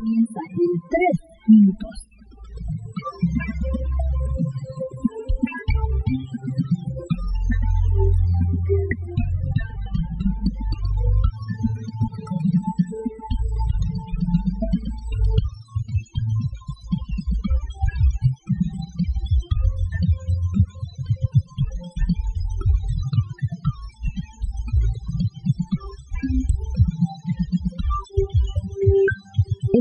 Comienzan en 3 minutos.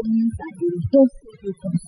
Comienzan en 2 minutos.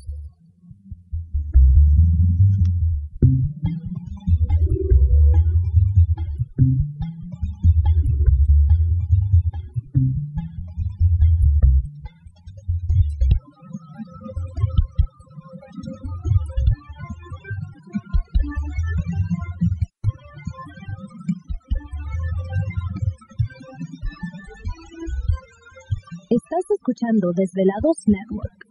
Escuchando Desvelados Network.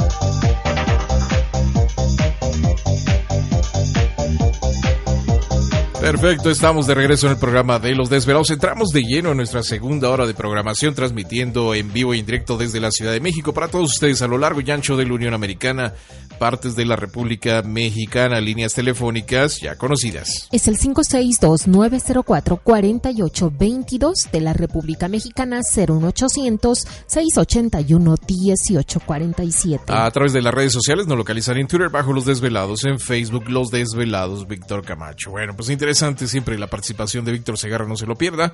Perfecto, estamos de regreso en el programa de Los Desvelados. Entramos de lleno en nuestra segunda hora de programación, transmitiendo en vivo e indirecto desde la Ciudad de México para todos ustedes a lo largo y ancho de la Unión Americana, partes de la República Mexicana, líneas telefónicas ya conocidas. Es el 562-904-4822 de la República Mexicana, 01800-681-1847. A través de las redes sociales nos localizan en Twitter bajo Los Desvelados, en Facebook Los Desvelados, Víctor Camacho. Bueno, pues interesante siempre la participación de Víctor Segarra, no se lo pierda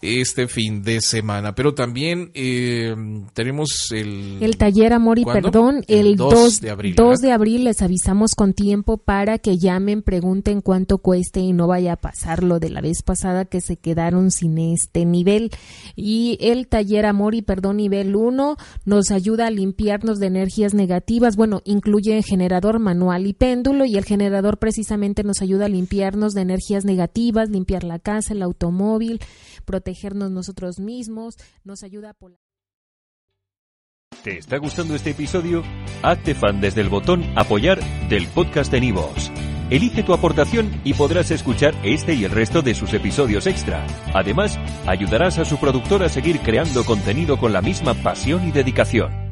este fin de semana. Pero también eh, tenemos el... El taller Amor y Perdón, el, 2, de abril. 2 de abril les avisamos con tiempo para que llamen, pregunten cuánto cueste y no vaya a pasar lo de la vez pasada que se quedaron sin este nivel. Y el taller Amor y Perdón nivel 1 nos ayuda a limpiarnos de energías negativas. Bueno, incluye generador manual y péndulo y el generador precisamente nos ayuda a limpiarnos de energías negativas, limpiar la casa, el automóvil, protegernos nosotros mismos, nos ayuda a... ¿Te está gustando este episodio? Hazte fan desde el botón apoyar del podcast de Nivos. Elige tu aportación y podrás escuchar este y el resto de sus episodios extra. Además, ayudarás a su productor a seguir creando contenido con la misma pasión y dedicación.